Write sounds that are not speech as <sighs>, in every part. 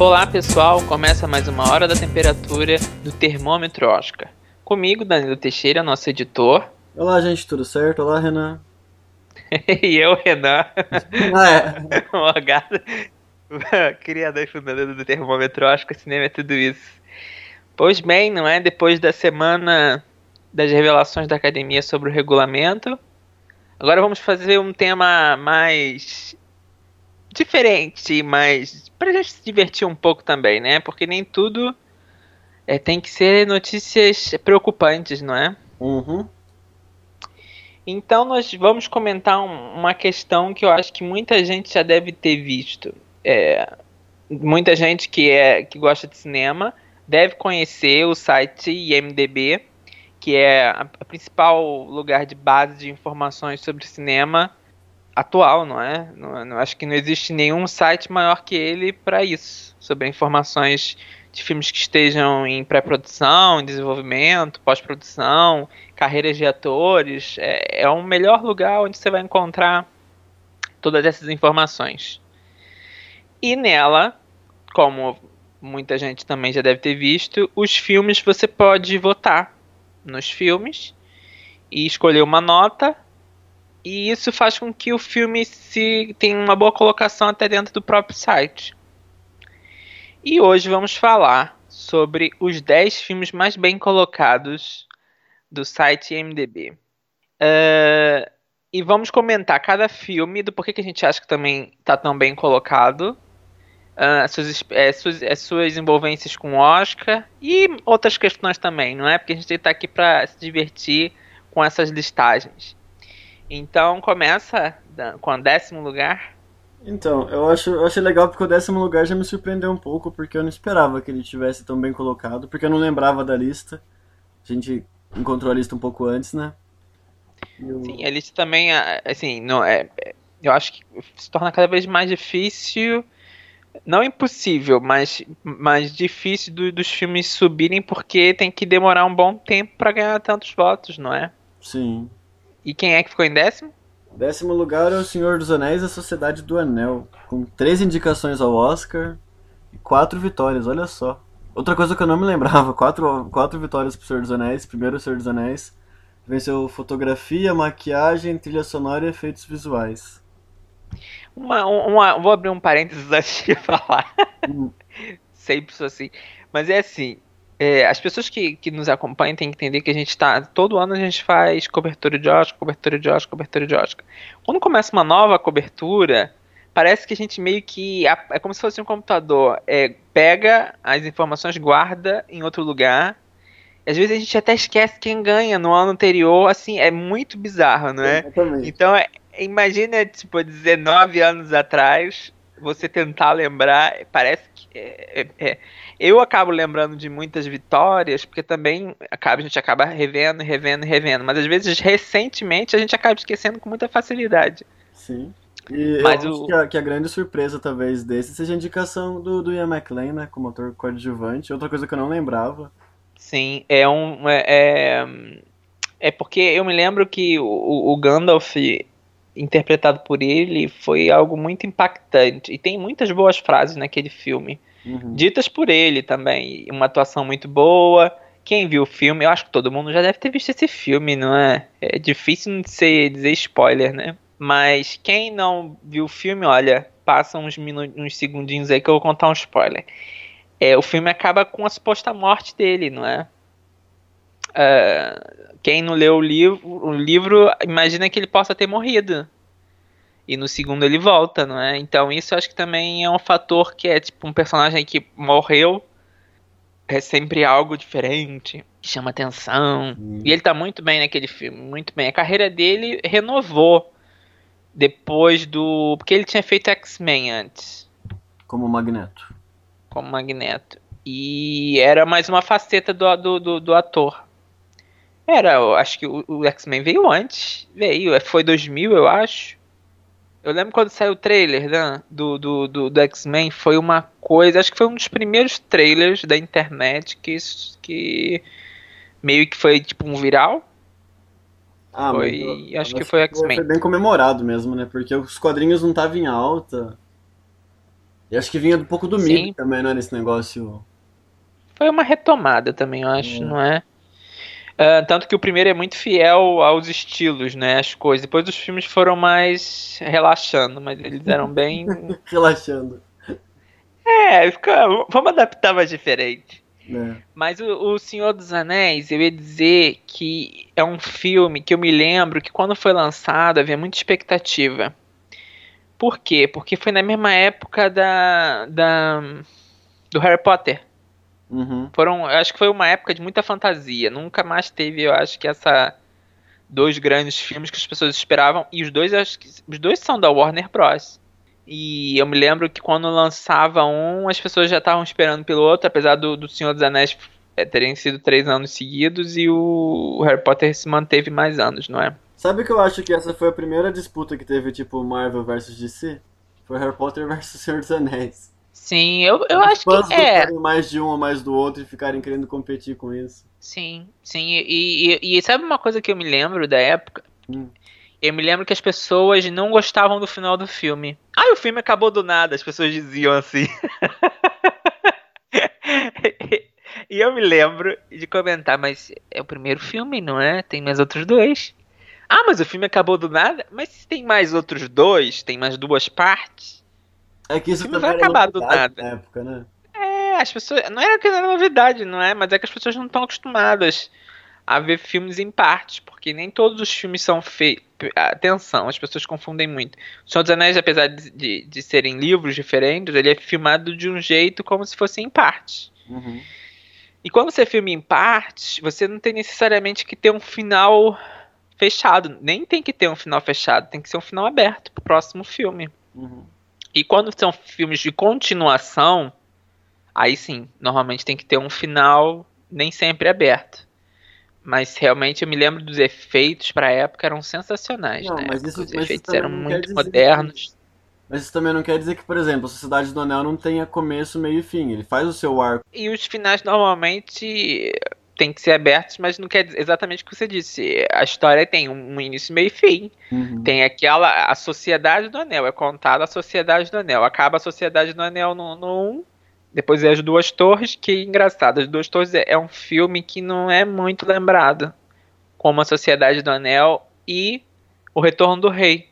Olá pessoal, começa mais uma hora da temperatura do termômetro Oscar. Comigo, Danilo Teixeira, nosso editor. Olá gente, tudo certo? Olá Renan. <laughs> e eu, Renan. Ah, é. <laughs> Morgado, <laughs> criador e fundador do termômetro Oscar, cinema é tudo isso. Pois bem, não é? Depois da semana das revelações da academia sobre o regulamento, agora vamos fazer um tema mais diferente, mas pra gente se divertir um pouco também, né? Porque nem tudo é, tem que ser notícias preocupantes, não é? Uhum. Então nós vamos comentar um, uma questão que eu acho que muita gente já deve ter visto. É, muita gente que é que gosta de cinema deve conhecer o site IMDb, que é a, a principal lugar de base de informações sobre cinema atual, não é? Não, não, acho que não existe nenhum site maior que ele para isso, sobre informações de filmes que estejam em pré-produção, desenvolvimento, pós-produção, carreiras de atores. É, é o melhor lugar onde você vai encontrar todas essas informações. E nela, como muita gente também já deve ter visto, os filmes você pode votar nos filmes e escolher uma nota e isso faz com que o filme se tenha uma boa colocação até dentro do próprio site. E hoje vamos falar sobre os 10 filmes mais bem colocados do site IMDb. Uh, e vamos comentar cada filme do porquê que a gente acha que também está tão bem colocado, uh, suas, é, suas, é, suas envolvências com o Oscar e outras questões também, não é? Porque a gente está aqui para se divertir com essas listagens. Então começa com o décimo lugar. Então, eu acho, eu achei legal porque o décimo lugar já me surpreendeu um pouco, porque eu não esperava que ele tivesse tão bem colocado, porque eu não lembrava da lista. A gente encontrou a lista um pouco antes, né? Eu... Sim, a lista também, assim, não, é, é, eu acho que se torna cada vez mais difícil, não impossível, mas mais difícil do, dos filmes subirem porque tem que demorar um bom tempo para ganhar tantos votos, não é? Sim. E quem é que ficou em décimo? Décimo lugar é o Senhor dos Anéis e a Sociedade do Anel, com três indicações ao Oscar e quatro vitórias, olha só. Outra coisa que eu não me lembrava, <laughs> quatro, quatro vitórias pro Senhor dos Anéis, primeiro o Senhor dos Anéis, venceu fotografia, maquiagem, trilha sonora e efeitos visuais. Uma, uma, vou abrir um parênteses antes de <laughs> falar. Hum. Sempre sou assim. Mas é assim, é, as pessoas que, que nos acompanham têm que entender que a gente está. Todo ano a gente faz cobertura de Oscar, cobertura de Oscar, cobertura de Oscar. Quando começa uma nova cobertura, parece que a gente meio que. É como se fosse um computador. É, pega as informações, guarda em outro lugar. Às vezes a gente até esquece quem ganha no ano anterior. Assim, é muito bizarro, não é? Exatamente. Então, é, imagina, tipo, 19 anos atrás, você tentar lembrar. Parece que. É, é, é eu acabo lembrando de muitas vitórias, porque também acaba, a gente acaba revendo, revendo, revendo. Mas às vezes, recentemente, a gente acaba esquecendo com muita facilidade. Sim. E Mas eu o... acho que a, que a, grande surpresa, talvez, desse seja a indicação do, do Ian McLean, né, como ator coadjuvante. Outra coisa que eu não lembrava. Sim, é um. É, é, é porque eu me lembro que o, o Gandalf, interpretado por ele, foi algo muito impactante. E tem muitas boas frases naquele filme uhum. ditas por ele também. Uma atuação muito boa. Quem viu o filme, eu acho que todo mundo já deve ter visto esse filme, não é? É difícil de ser, dizer spoiler, né? Mas quem não viu o filme, olha, passa uns, minutos, uns segundinhos aí que eu vou contar um spoiler. É, o filme acaba com a suposta morte dele, não é? Uh, quem não leu o livro, o livro, imagina que ele possa ter morrido e no segundo ele volta, não é? Então isso acho que também é um fator que é tipo um personagem que morreu é sempre algo diferente, que chama atenção. Hum. E ele tá muito bem naquele filme, muito bem. A carreira dele renovou depois do. Porque ele tinha feito X-Men antes. Como Magneto. Como Magneto. E era mais uma faceta do, do, do, do ator. Era, eu acho que o, o X-Men veio antes. Veio, foi 2000, eu acho. Eu lembro quando saiu o trailer né, do, do, do, do X-Men, foi uma coisa. Acho que foi um dos primeiros trailers da internet que, que meio que foi tipo um viral. Ah, foi, eu, acho que foi X-Men. Foi bem comemorado mesmo, né? Porque os quadrinhos não estavam em alta. E acho que vinha um pouco do mito também, não é? Nesse negócio. Foi uma retomada também, eu acho, é. não é? Uh, tanto que o primeiro é muito fiel aos estilos, né? As coisas. Depois os filmes foram mais relaxando, mas eles eram <laughs> bem. relaxando. É, fica, vamos adaptar mais diferente. É. Mas o, o, Senhor dos Anéis, eu ia dizer que é um filme que eu me lembro que quando foi lançado havia muita expectativa. Por quê? Porque foi na mesma época da, da do Harry Potter. Uhum. Foram, acho que foi uma época de muita fantasia. Nunca mais teve, eu acho que essa dois grandes filmes que as pessoas esperavam e os dois acho que os dois são da Warner Bros. E eu me lembro que quando lançava um, as pessoas já estavam esperando pelo outro, apesar do, do Senhor dos Anéis é, terem sido três anos seguidos e o Harry Potter se manteve mais anos, não é? Sabe que eu acho que essa foi a primeira disputa que teve, tipo, Marvel versus DC? Foi Harry Potter versus <laughs> Senhor dos Anéis. Sim, eu, eu acho que é. mais de um ou mais do outro e ficarem querendo competir com isso. Sim, sim. E, e, e sabe uma coisa que eu me lembro da época? Hum. Eu me lembro que as pessoas não gostavam do final do filme. Ah, o filme acabou do nada, as pessoas diziam assim. <laughs> e eu me lembro de comentar, mas é o primeiro filme, não é? Tem mais outros dois. Ah, mas o filme acabou do nada? Mas se tem mais outros dois, tem mais duas partes. É que isso não vai acabar do nada. Na época, né? É, as pessoas. Não era que era novidade, não é? Mas é que as pessoas não estão acostumadas a ver filmes em partes, porque nem todos os filmes são feitos. Atenção, as pessoas confundem muito. O Senhor dos Anéis, apesar de, de, de, serem livros diferentes, ele é filmado de um jeito como se fosse em partes. Uhum. E quando você filma em partes, você não tem necessariamente que ter um final fechado. Nem tem que ter um final fechado, tem que ser um final aberto pro próximo filme. Uhum. E quando são filmes de continuação, aí sim, normalmente tem que ter um final nem sempre aberto. Mas realmente eu me lembro dos efeitos para a época eram sensacionais, não, né? Mas isso, Os mas efeitos eram muito modernos. Que... Mas isso também não quer dizer que, por exemplo, a Sociedade do Anel não tenha começo, meio e fim. Ele faz o seu arco. E os finais normalmente tem que ser abertos, mas não quer dizer exatamente o que você disse. A história tem um início, meio e fim. Uhum. Tem aquela. A Sociedade do Anel. É contada a Sociedade do Anel. Acaba a Sociedade do Anel no 1. Um, depois é as Duas Torres, que engraçado. As Duas Torres é, é um filme que não é muito lembrado. Como a Sociedade do Anel e O Retorno do Rei.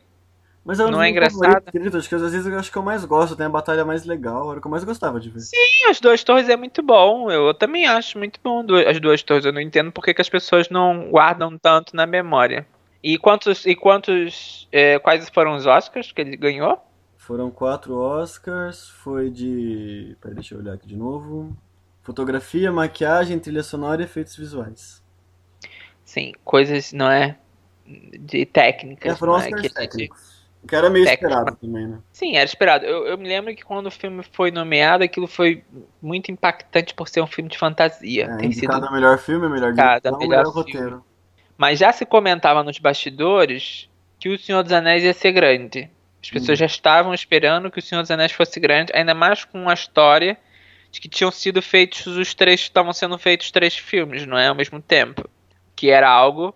Mas eu não é engraçado. Querido, acho que às vezes eu acho que eu mais gosto, tem a batalha mais legal, era o que eu mais gostava de ver. Sim, as duas torres é muito bom. Eu também acho muito bom as duas torres. Eu não entendo porque que as pessoas não guardam tanto na memória. E quantos. E quantos. É, quais foram os Oscars que ele ganhou? Foram quatro Oscars. Foi de. Peraí, deixa eu olhar aqui de novo. Fotografia, maquiagem, trilha sonora e efeitos visuais. Sim, coisas, não é? De técnicas. É, foram é? Oscars técnicos. Que era meio técnico. esperado também, né? Sim, era esperado. Eu, eu, me lembro que quando o filme foi nomeado, aquilo foi muito impactante por ser um filme de fantasia. É, Tem sido o melhor filme, melhor direção, melhor, melhor roteiro. Mas já se comentava nos bastidores que o Senhor dos Anéis ia ser grande. As pessoas hum. já estavam esperando que o Senhor dos Anéis fosse grande, ainda mais com a história de que tinham sido feitos os três, estavam sendo feitos três filmes, não é, ao mesmo tempo, que era algo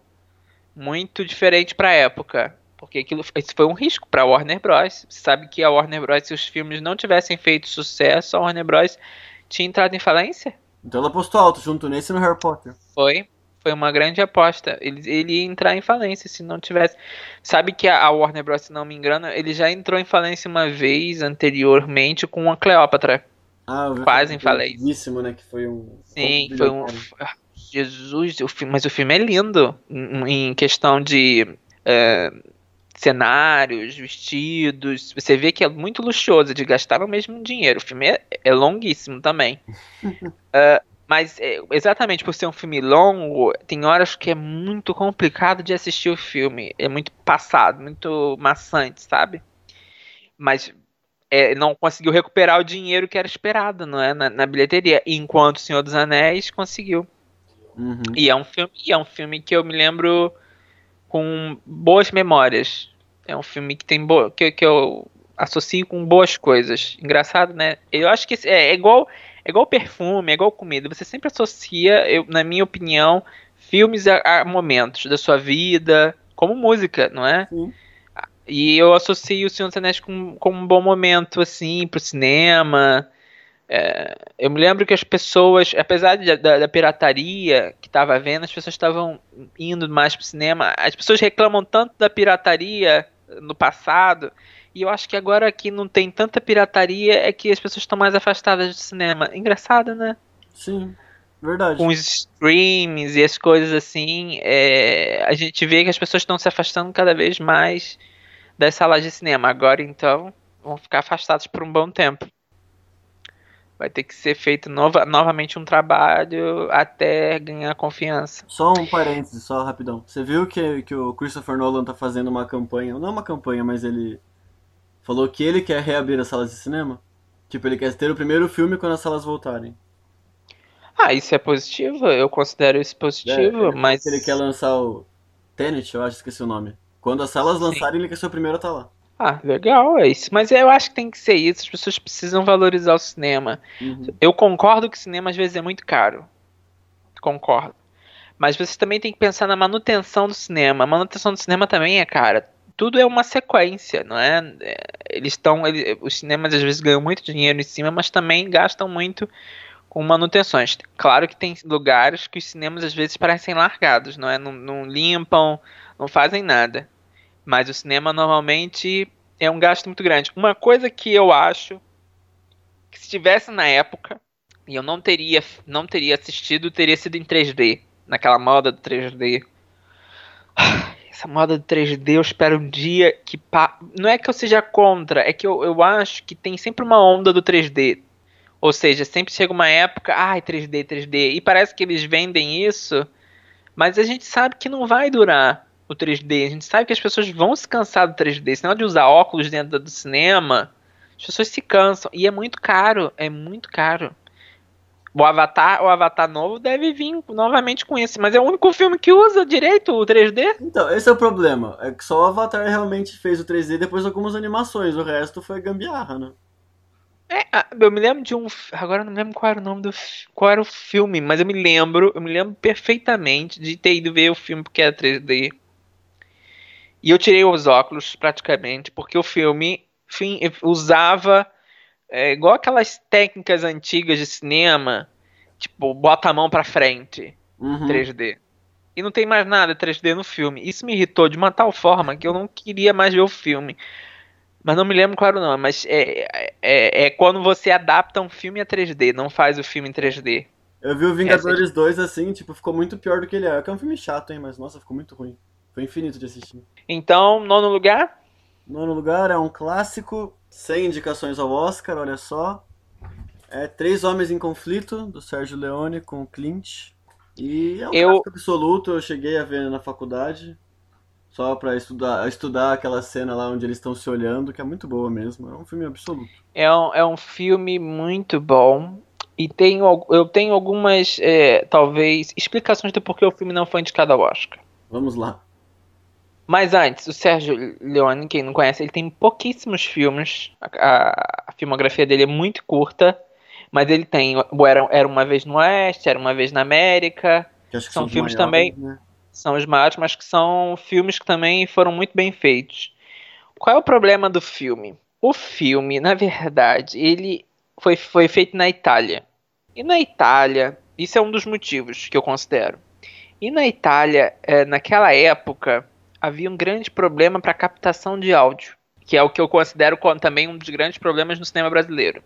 muito diferente para a época. Porque aquilo, isso foi um risco para a Warner Bros. Você sabe que a Warner Bros, se os filmes não tivessem feito sucesso, a Warner Bros tinha entrado em falência. Então ela apostou alto junto nesse no Harry Potter. Foi. Foi uma grande aposta. Ele, ele ia entrar em falência se não tivesse. Sabe que a, a Warner Bros, se não me engano, ele já entrou em falência uma vez anteriormente com a Cleópatra. Ah, Quase em falência. né? Que foi um. Sim, foi um. Jesus, o filme, mas o filme é lindo em, em questão de. Uh, cenários, vestidos. Você vê que é muito luxuoso, de gastar o mesmo dinheiro. O filme é, é longuíssimo também. uh, mas é, exatamente por ser um filme longo, tem horas que é muito complicado de assistir o filme. É muito passado, muito maçante, sabe? Mas é, não conseguiu recuperar o dinheiro que era esperado, não é? Na, na bilheteria. Enquanto O Senhor dos Anéis conseguiu. Uhum. E é um filme, e é um filme que eu me lembro com boas memórias. É um filme que tem bo que, que eu associo com boas coisas. Engraçado, né? Eu acho que é, é igual é igual perfume, é igual comida. Você sempre associa, eu, na minha opinião, filmes a, a momentos da sua vida, como música, não é? Sim. E eu associo o Senhor dos Anéis com, com um bom momento, assim, pro cinema. É, eu me lembro que as pessoas, apesar de, da, da, pirataria que estava vendo, as pessoas estavam indo mais pro cinema. As pessoas reclamam tanto da pirataria no passado, e eu acho que agora que não tem tanta pirataria é que as pessoas estão mais afastadas do cinema. Engraçado, né? Sim, verdade. Com os streams e as coisas assim, é, a gente vê que as pessoas estão se afastando cada vez mais das salas de cinema. Agora, então, vão ficar afastados por um bom tempo vai ter que ser feito nova, novamente um trabalho até ganhar confiança. Só um parênteses, só rapidão. Você viu que, que o Christopher Nolan tá fazendo uma campanha, não é uma campanha, mas ele falou que ele quer reabrir as salas de cinema? Tipo, ele quer ter o primeiro filme quando as salas voltarem. Ah, isso é positivo, eu considero isso positivo, é, mas... Ele quer lançar o Tenet, eu acho, esqueci o nome. Quando as salas lançarem, Sim. ele quer ser o primeiro a estar tá lá. Ah, legal, é isso. Mas eu acho que tem que ser isso. As pessoas precisam valorizar o cinema. Uhum. Eu concordo que o cinema às vezes é muito caro. Concordo. Mas você também tem que pensar na manutenção do cinema. A manutenção do cinema também é cara. Tudo é uma sequência, não é? é eles estão. Os cinemas às vezes ganham muito dinheiro em cima, mas também gastam muito com manutenções. Claro que tem lugares que os cinemas às vezes parecem largados, não é? Não, não limpam, não fazem nada. Mas o cinema normalmente é um gasto muito grande. Uma coisa que eu acho que se estivesse na época e eu não teria não teria assistido, teria sido em 3D, naquela moda do 3D. <sighs> Essa moda do 3D, eu espero um dia que pa... não é que eu seja contra, é que eu, eu acho que tem sempre uma onda do 3D. Ou seja, sempre chega uma época, ai, 3D, 3D, e parece que eles vendem isso, mas a gente sabe que não vai durar o 3D. A gente sabe que as pessoas vão se cansar do 3D. Senão de usar óculos dentro do cinema, as pessoas se cansam. E é muito caro. É muito caro. O Avatar, o Avatar novo deve vir novamente com esse, mas é o único filme que usa direito o 3D. Então, esse é o problema. É que só o Avatar realmente fez o 3D depois de algumas animações. O resto foi gambiarra, né? É, eu me lembro de um. Agora eu não lembro qual era o nome do. Qual era o filme, mas eu me lembro. Eu me lembro perfeitamente de ter ido ver o filme porque era 3D. E eu tirei os óculos praticamente, porque o filme enfim, usava é, igual aquelas técnicas antigas de cinema, tipo, bota a mão pra frente, uhum. 3D. E não tem mais nada 3D no filme. Isso me irritou de uma tal forma que eu não queria mais ver o filme. Mas não me lembro claro não, mas é, é, é quando você adapta um filme a 3D, não faz o filme em 3D. Eu vi o Vingadores Essa... 2 assim, tipo, ficou muito pior do que ele é. É um filme chato, hein, mas nossa, ficou muito ruim. Foi infinito de assistir. Então, nono lugar? Nono lugar é um clássico, sem indicações ao Oscar, olha só. É Três Homens em Conflito, do Sérgio Leone com o Clint. E é um eu... clássico absoluto, eu cheguei a ver na faculdade. Só pra estudar, estudar aquela cena lá onde eles estão se olhando, que é muito boa mesmo. É um filme absoluto. É um, é um filme muito bom. E tenho, eu tenho algumas, é, talvez, explicações do porquê o filme não foi indicado ao Oscar. Vamos lá. Mas antes, o Sérgio Leone, quem não conhece, ele tem pouquíssimos filmes. A, a filmografia dele é muito curta. Mas ele tem Era, Era Uma Vez no Oeste, Era Uma Vez na América. Que que são, são filmes maiores, também. Né? São os maiores, mas que são filmes que também foram muito bem feitos. Qual é o problema do filme? O filme, na verdade, ele foi, foi feito na Itália. E na Itália, isso é um dos motivos que eu considero. E na Itália, é, naquela época, havia um grande problema para captação de áudio, que é o que eu considero também um dos grandes problemas no cinema brasileiro.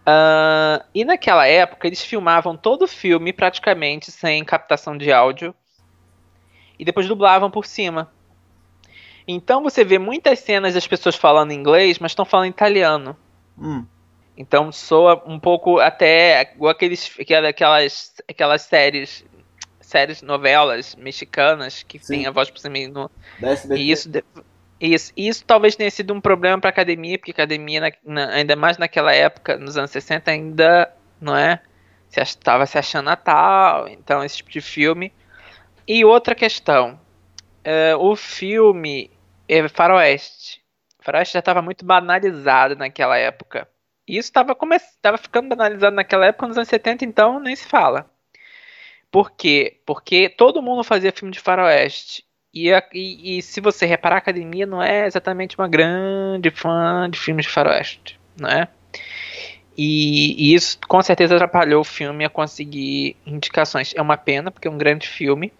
Uh, e naquela época eles filmavam todo o filme praticamente sem captação de áudio e depois dublavam por cima. Então você vê muitas cenas das pessoas falando inglês, mas estão falando italiano. Hum. Então soa um pouco até igual aqueles, aquelas, aquelas séries séries, novelas mexicanas que Sim. tem a voz por cima no. E isso, isso, isso talvez tenha sido um problema para academia, porque a academia, na, na, ainda mais naquela época, nos anos 60, ainda não é? Se estava se achando Natal, então esse tipo de filme. E outra questão, é, o filme é Faroeste. Faroeste já estava muito banalizado naquela época. E isso estava ficando banalizado naquela época, nos anos 70, então nem se fala. Por quê? Porque todo mundo fazia filme de faroeste. E, e, e, se você reparar, a academia não é exatamente uma grande fã de filmes de faroeste, não é? E, e, isso com certeza atrapalhou o filme a conseguir indicações. É uma pena, porque é um grande filme.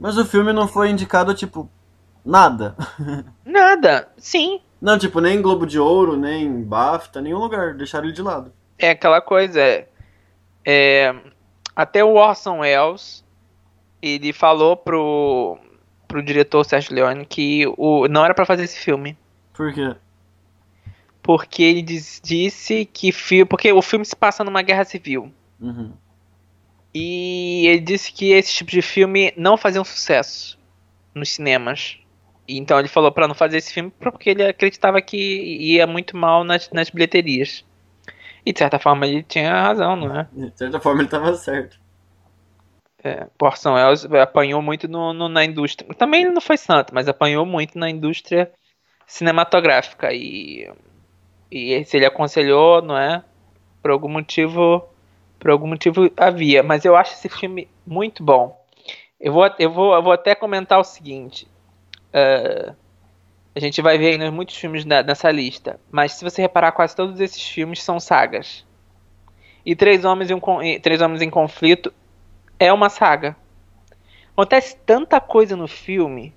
Mas o filme não foi indicado, tipo, nada. <laughs> Nada, sim. Não, tipo, nem Globo de Ouro, nem BAFTA, nenhum lugar. Deixaram ele de lado. É aquela coisa. É, é até o Orson Welles, ele falou pro, pro diretor Sérgio Leone que o, não era para fazer esse filme. Por quê? Porque ele diz, disse que porque o filme se passa numa guerra civil. Uhum. E ele disse que esse tipo de filme não fazia um sucesso nos cinemas. Então ele falou para não fazer esse filme porque ele acreditava que ia muito mal nas, nas bilheterias. E de certa forma ele tinha razão, não é? De certa forma ele estava certo. É, Porção Wells apanhou muito no, no, na indústria. Também ele não foi santo, mas apanhou muito na indústria cinematográfica. E, e se ele aconselhou, não é? Por algum motivo. Por algum motivo havia. Mas eu acho esse filme muito bom. Eu vou, eu vou, eu vou até comentar o seguinte. Uh, a gente vai ver ainda muitos filmes na, nessa lista. Mas se você reparar, quase todos esses filmes são sagas. E Três Homens, em, um, Três Homens em Conflito é uma saga. Acontece tanta coisa no filme.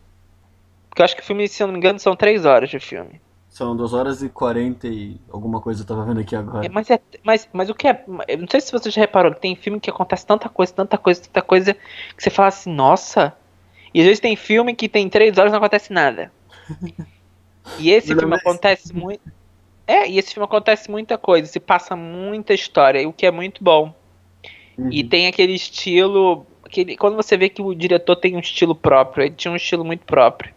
Que eu acho que o filme, se eu não me engano, são três horas de filme. São duas horas e quarenta e alguma coisa eu tava vendo aqui agora. É, mas, é, mas, mas o que é. Eu não sei se você já reparou que tem filme que acontece tanta coisa, tanta coisa, tanta coisa, que você fala assim, nossa. E às vezes tem filme que tem três horas e não acontece nada. E esse filme acontece muito. É, e esse filme acontece muita coisa, se passa muita história, o que é muito bom. Uhum. E tem aquele estilo. Aquele, quando você vê que o diretor tem um estilo próprio, ele tinha um estilo muito próprio.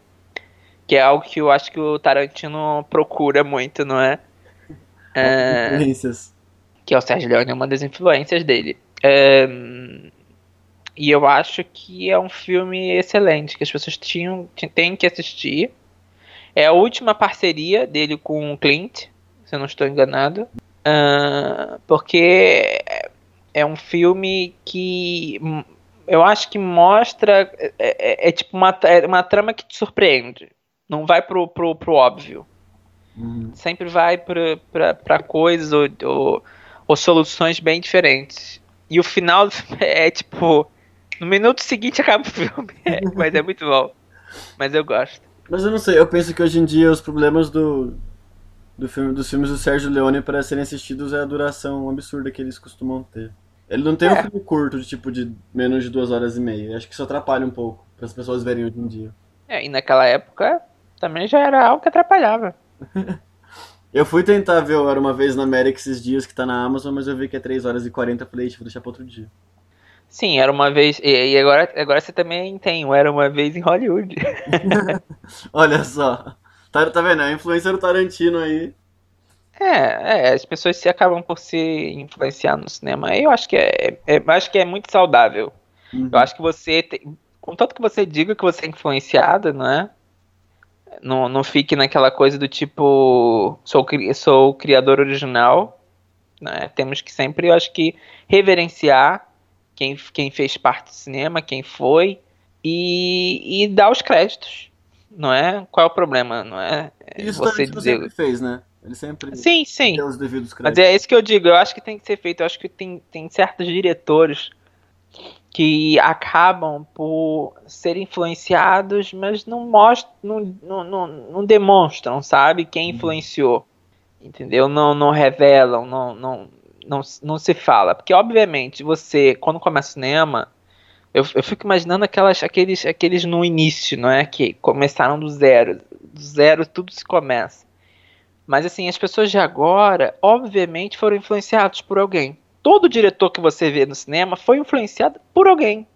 Que é algo que eu acho que o Tarantino procura muito, não é? é influências. Que é o Sérgio Leone, é uma das influências dele. É, e eu acho que é um filme excelente, que as pessoas tinham, têm que assistir. É a última parceria dele com o Clint, se eu não estou enganado. Uh, porque é um filme que eu acho que mostra. É, é, é tipo uma, é uma trama que te surpreende. Não vai pro, pro, pro óbvio. Uhum. Sempre vai pra, pra, coisas ou, ou, ou, soluções bem diferentes. E o final <laughs> é tipo. No minuto seguinte <laughs> acaba o filme. É, mas é muito bom. Mas eu gosto. Mas eu não sei, eu penso que hoje em dia os problemas do, do filme, dos filmes do Sérgio Leone para serem assistidos é a duração absurda que eles costumam ter. Ele não tem é. um filme curto, de tipo de menos de duas horas e meia. Acho que isso atrapalha um pouco para as pessoas verem hoje em dia. É, e naquela época também já era algo que atrapalhava. <laughs> eu fui tentar ver Era Uma Vez na América esses dias que tá na Amazon, mas eu vi que é 3 horas e 40, falei, vou deixar pra outro dia. Sim, era uma vez. E, agora, agora você também tem o Era Uma Vez em Hollywood. <laughs> <laughs> Olha só. Tá, tá vendo? A influência do Tarantino aí. É, é, as pessoas se acabam por se influenciar no cinema. Eu acho que é, é acho que é muito saudável. Uhum. Eu acho que você, tem, contanto que você diga que você é influenciado, não é? Não, não fique naquela coisa do tipo, sou, sou o criador original. Né? Temos que sempre, eu acho que, reverenciar quem, quem fez parte do cinema, quem foi, e, e dar os créditos. Não é? Qual é o problema? Não é? Isso você dizer... sempre fez, né? Ele sempre sim, sim. tem os devidos créditos. Mas é isso que eu digo, eu acho que tem que ser feito. Eu acho que tem, tem certos diretores que acabam por ser influenciados, mas não mostram, não, não, não, não demonstram, sabe, quem uhum. influenciou. Entendeu? Não, não revelam, não, não, não, não se fala. Porque, obviamente, você, quando começa o cinema, eu, eu fico imaginando aquelas, aqueles, aqueles no início, não é? Que começaram do zero. Do zero tudo se começa. Mas assim, as pessoas de agora, obviamente, foram influenciados por alguém. Todo diretor que você vê no cinema foi influenciado por alguém.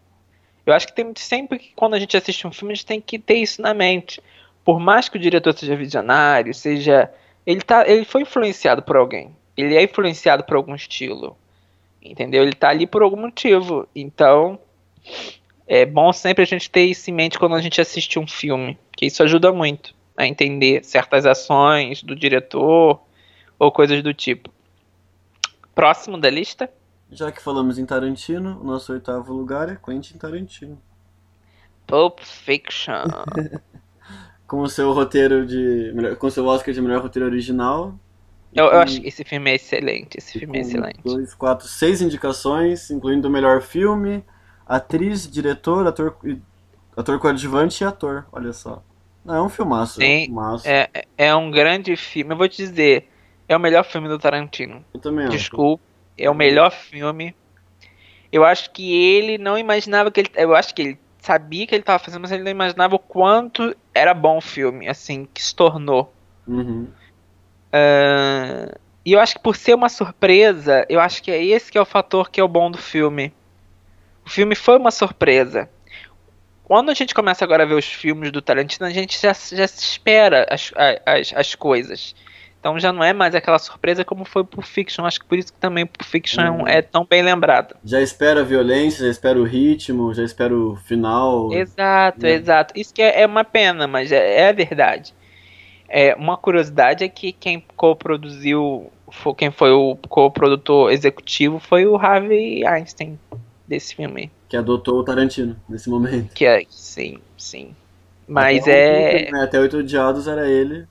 Eu acho que tem sempre que quando a gente assiste um filme, a gente tem que ter isso na mente. Por mais que o diretor seja visionário, seja. Ele, tá, ele foi influenciado por alguém. Ele é influenciado por algum estilo. Entendeu? Ele tá ali por algum motivo. Então, é bom sempre a gente ter isso em mente quando a gente assiste um filme. Que isso ajuda muito a entender certas ações do diretor ou coisas do tipo. Próximo da lista. Já que falamos em Tarantino, o nosso oitavo lugar é Quentin Tarantino. Pulp Fiction. <laughs> com o seu roteiro de. com o seu Oscar de melhor roteiro original. Eu, eu acho que esse filme é excelente. Esse filme é excelente. Dois, quatro, seis indicações, incluindo o melhor filme, atriz, diretor, ator, ator coadjuvante e ator. Olha só. Não, é um filmaço. Sim, é, um filmaço. É, é um grande filme. Eu vou te dizer, é o melhor filme do Tarantino. Eu também Desculpa, é o melhor filme. Eu acho que ele não imaginava que ele. Eu acho que ele sabia que ele estava fazendo, mas ele não imaginava o quanto era bom o filme, assim, que se tornou. Uhum. Uh, e eu acho que por ser uma surpresa, eu acho que é esse que é o fator que é o bom do filme. O filme foi uma surpresa. Quando a gente começa agora a ver os filmes do Tarantino, a gente já, já se espera as, as, as coisas. Então já não é mais aquela surpresa como foi Pulp Fiction. Acho que por isso que também Pulp Fiction uhum. é tão bem lembrado. Já espera a violência, já espera o ritmo, já espera o final. Exato, né? exato. Isso que é, é uma pena, mas é, é a verdade. É, uma curiosidade é que quem co-produziu, quem foi o co-produtor executivo foi o Harvey Einstein desse filme. Que adotou o Tarantino nesse momento. Que é, sim, sim. Mas até é. né, até Oito Odiados era ele.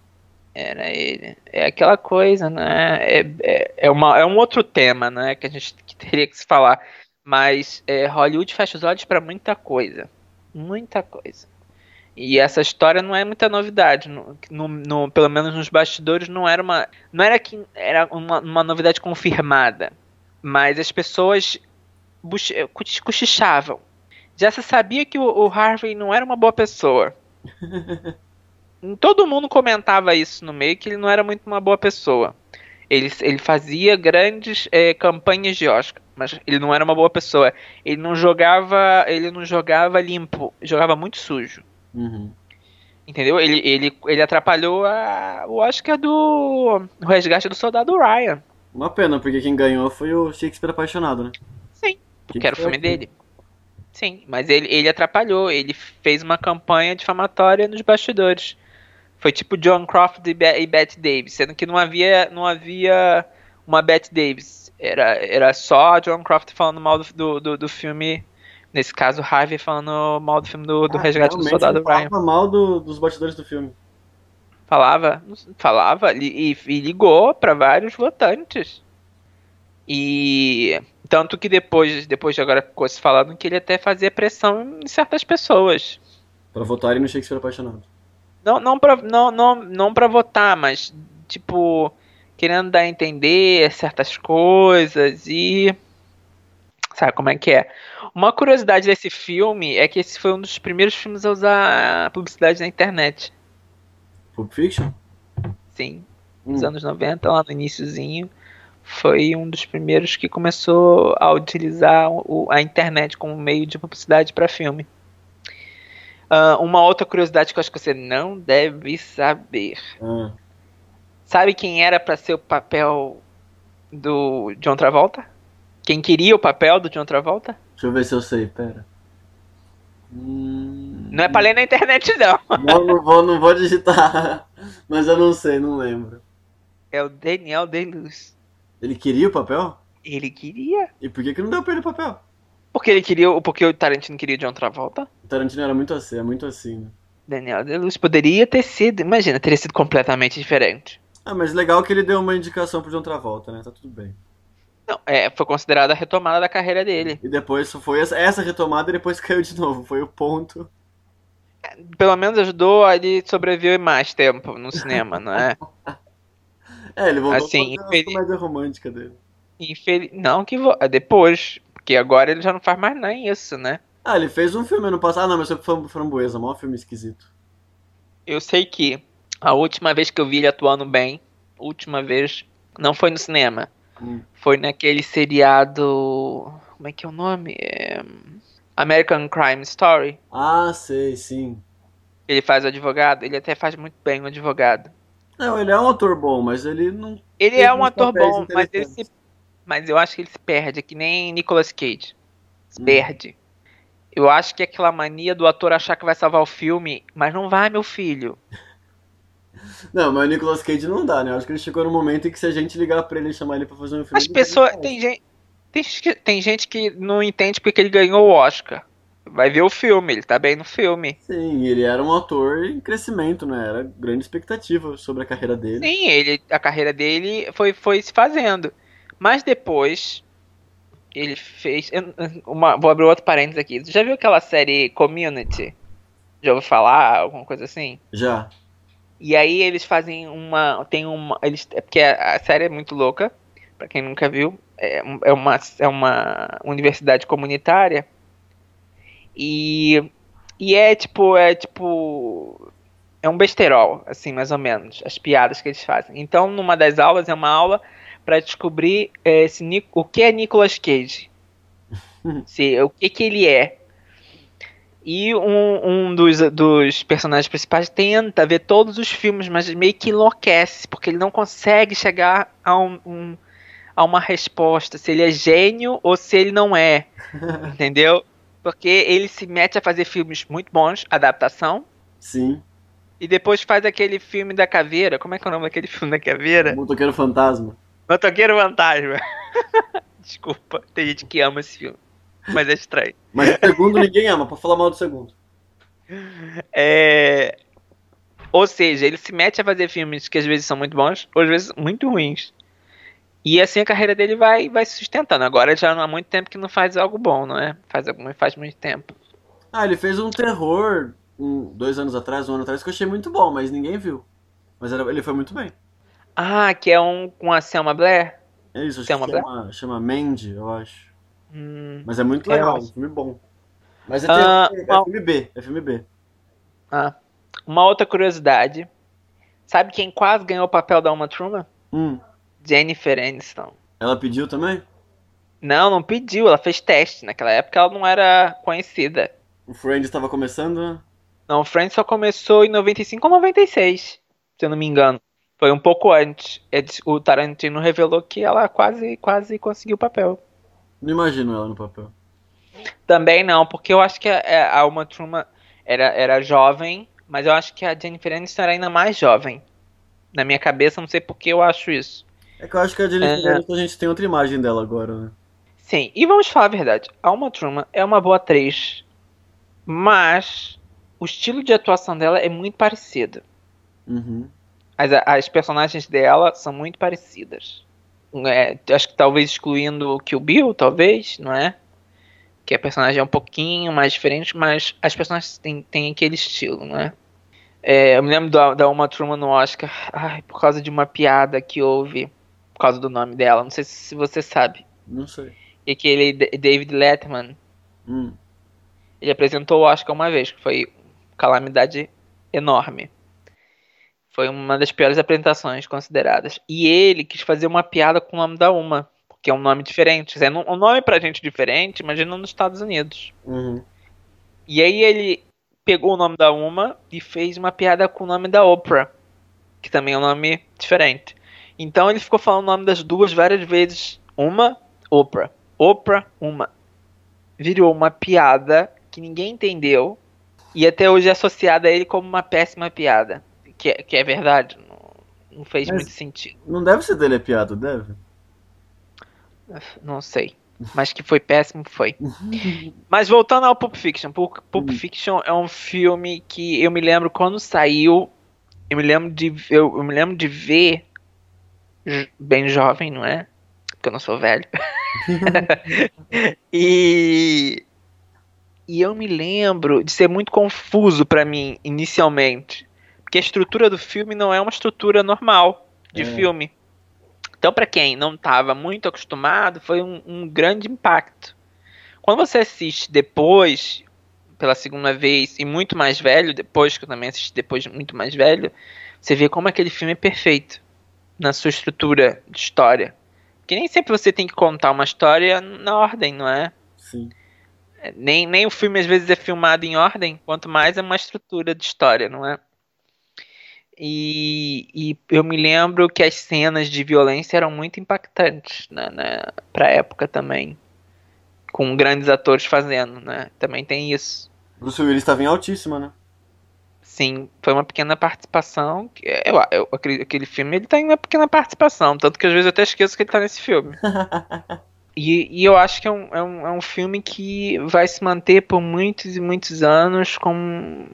Era ele. É aquela coisa, né? É, é, é, uma, é um outro tema, né? Que a gente que teria que se falar. Mas é, Hollywood fecha os olhos para muita coisa. Muita coisa. E essa história não é muita novidade. No, no, no, pelo menos nos bastidores não era uma. Não era que era uma, uma novidade confirmada. Mas as pessoas cochichavam. Já se sabia que o, o Harvey não era uma boa pessoa. <laughs> Todo mundo comentava isso no meio, que ele não era muito uma boa pessoa. Ele, ele fazia grandes é, campanhas de Oscar, mas ele não era uma boa pessoa. Ele não jogava, ele não jogava limpo, jogava muito sujo. Uhum. Entendeu? Ele, ele, ele atrapalhou a, o Oscar do o resgate do soldado Ryan. Uma pena, porque quem ganhou foi o Shakespeare apaixonado, né? Sim, que era o filme dele. Sim, mas ele, ele atrapalhou, ele fez uma campanha difamatória nos bastidores. Foi tipo John Crawford e, Be e Bette Davis, sendo que não havia, não havia uma Bette Davis. Era, era só John Crawford falando mal do, do, do filme. Nesse caso, Harvey falando mal do filme do, do ah, Resgate do Soldado Ryan. Falava mal do, dos bastidores do filme. Falava, falava e, e ligou para vários votantes. E tanto que depois, depois de agora ficou se falando que ele até fazia pressão em certas pessoas. Para votarem no Shakespeare apaixonado. Não, não, pra, não, não, não pra votar, mas, tipo, querendo dar a entender certas coisas e. Sabe como é que é? Uma curiosidade desse filme é que esse foi um dos primeiros filmes a usar publicidade na internet. Pulp Fiction? Sim. Nos hum. anos 90, lá no iníciozinho, foi um dos primeiros que começou a utilizar o, a internet como meio de publicidade para filme. Uh, uma outra curiosidade que eu acho que você não deve saber. Hum. Sabe quem era para ser o papel do John Travolta? Quem queria o papel do John Travolta? Deixa eu ver se eu sei, pera. Hum... Não é pra ler na internet, não. <laughs> Não, não vou, não vou digitar. Mas eu não sei, não lembro. É o Daniel Day-Lewis. Ele queria o papel? Ele queria. E por que, que não deu pra ele o papel? Porque ele queria. Porque o Tarantino queria John Travolta? O Tarantino era muito assim, é muito assim, né? Daniel De-Luz poderia ter sido. Imagina, teria sido completamente diferente. Ah, mas legal que ele deu uma indicação pro John Travolta, né? Tá tudo bem. Não, é, foi considerada a retomada da carreira dele. E depois foi essa, essa retomada e depois <laughs> caiu de novo. Foi o ponto. Pelo menos ajudou a ele sobreviver mais tempo no cinema, não é? <laughs> é, ele voltou assim, a infeliz... comédia romântica dele. Infeliz... Não que vo... depois, porque agora ele já não faz mais nem isso, né? Ah, ele fez um filme ano passado. Ah, não, mas foi Framboesa, maior filme esquisito. Eu sei que a última vez que eu vi ele atuando bem, última vez, não foi no cinema. Hum. Foi naquele seriado. Como é que é o nome? É... American Crime Story. Ah, sei, sim. Ele faz o advogado, ele até faz muito bem o advogado. Não, ele é um ator bom, mas ele não. Ele é um ator bom, mas ele se mas eu acho que ele se perde, é que nem Nicolas Cage. Se hum. perde. Eu acho que é aquela mania do ator achar que vai salvar o filme, mas não vai, meu filho. Não, mas o Nicolas Cage não dá, né? Eu acho que ele chegou no momento em que se a gente ligar pra ele e chamar ele pra fazer um filme. As pessoas. Tem gente, tem, tem gente que não entende porque ele ganhou o Oscar. vai ver o filme, ele tá bem no filme. Sim, ele era um ator em crescimento, né? Era grande expectativa sobre a carreira dele. Sim, ele, a carreira dele foi, foi se fazendo. Mas depois, ele fez. Uma, vou abrir outro parênteses aqui. Já viu aquela série Community? Já ouviu falar? Alguma coisa assim? Já. E aí eles fazem uma. Tem uma. Eles, é porque a, a série é muito louca, para quem nunca viu. É, é, uma, é uma universidade comunitária. E. E é tipo. É tipo. É um besterol, assim, mais ou menos, as piadas que eles fazem. Então, numa das aulas, é uma aula para descobrir é, se, o que é Nicolas Cage. <laughs> se, o que, que ele é. E um, um dos, dos, personagens principais tenta ver todos os filmes, mas meio que enlouquece, porque ele não consegue chegar a, um, um, a uma resposta, se ele é gênio ou se ele não é. <laughs> entendeu? Porque ele se mete a fazer filmes muito bons, adaptação. Sim. E depois faz aquele filme da caveira. Como é que é o nome daquele <laughs> filme da caveira? Motoqueiro Fantasma. Motoqueiro Fantasma. <laughs> Desculpa, tem gente que ama esse filme. Mas é estranho. Mas o segundo ninguém ama, pra falar mal do segundo. É... Ou seja, ele se mete a fazer filmes que às vezes são muito bons, ou às vezes muito ruins. E assim a carreira dele vai, vai se sustentando. Agora já não há muito tempo que não faz algo bom, não é? Faz, faz muito tempo. Ah, ele fez um terror um, dois anos atrás, um ano atrás, que eu achei muito bom, mas ninguém viu. Mas era, ele foi muito bem. Ah, que é um com a Selma Blair? É isso, acho Selma que chama, chama Mandy, eu acho. Hum, mas é muito legal, é um filme bom. Mas é, ah, é, é filme B, é filme B. Ah, uma outra curiosidade. Sabe quem quase ganhou o papel da Uma Truman? Hum. Jennifer Aniston. Ela pediu também? Não, não pediu, ela fez teste. Naquela época ela não era conhecida. O Friends estava começando, né? Não, o Friends só começou em 95 ou 96, se eu não me engano. Foi um pouco antes. O Tarantino revelou que ela quase, quase conseguiu o papel. Não imagino ela no papel. Também não, porque eu acho que a, a Uma Truman era, era jovem, mas eu acho que a Jennifer Aniston era ainda mais jovem. Na minha cabeça, não sei por que eu acho isso. É que eu acho que a Jennifer é... Aniston a gente tem outra imagem dela agora, né? Sim, e vamos falar a verdade. A Uma Truman é uma boa atriz, mas o estilo de atuação dela é muito parecido. Uhum. As, as personagens dela são muito parecidas. É, acho que talvez excluindo o Kill Bill, talvez, não é? Que a personagem é um pouquinho mais diferente, mas as personagens têm, têm aquele estilo, não é? é eu me lembro da, da Uma Truman no Oscar, ai, por causa de uma piada que houve, por causa do nome dela, não sei se você sabe. Não sei. E aquele David Letterman, hum. ele apresentou o Oscar uma vez, que foi calamidade enorme. Foi uma das piores apresentações consideradas. E ele quis fazer uma piada com o nome da Uma, porque é um nome diferente. É um nome pra gente diferente, imagina nos Estados Unidos. Uhum. E aí ele pegou o nome da Uma e fez uma piada com o nome da Oprah, que também é um nome diferente. Então ele ficou falando o nome das duas várias vezes. Uma, Oprah. Oprah, uma. Virou uma piada que ninguém entendeu e até hoje é associada a ele como uma péssima piada que é, que é verdade. Não, não fez Mas muito sentido. Não deve ser dele a piada, deve? Não sei. Mas que foi péssimo, foi. <laughs> Mas voltando ao Pulp Fiction. Pulp, Pulp hum. Fiction é um filme que eu me lembro quando saiu. Eu me lembro de, eu, eu me lembro de ver bem jovem, não é? Porque eu não sou velho. <laughs> <laughs> e e eu me lembro de ser muito confuso para mim inicialmente que a estrutura do filme não é uma estrutura normal de é. filme. Então, para quem não estava muito acostumado, foi um, um, grande impacto. Quando você assiste depois, pela segunda vez, e muito mais velho, depois que eu também assisti depois muito mais velho, você vê como aquele filme é perfeito na sua estrutura de história. Que nem sempre você tem que contar uma história na ordem, não é? Sim. Nem, nem o filme às vezes é filmado em ordem, quanto mais é uma estrutura de história, não é? E, e, eu me lembro que as cenas de violência eram muito impactantes né, né, pra época também. Com grandes atores fazendo, né? Também tem isso. Bruce Willis estava em altíssima, né? Sim, foi uma pequena participação. Eu, eu, aquele, aquele filme ele tem tá uma pequena participação. Tanto que às vezes eu até esqueço que ele tá nesse filme. <laughs> E, e eu acho que é um, é, um, é um filme que vai se manter por muitos e muitos anos como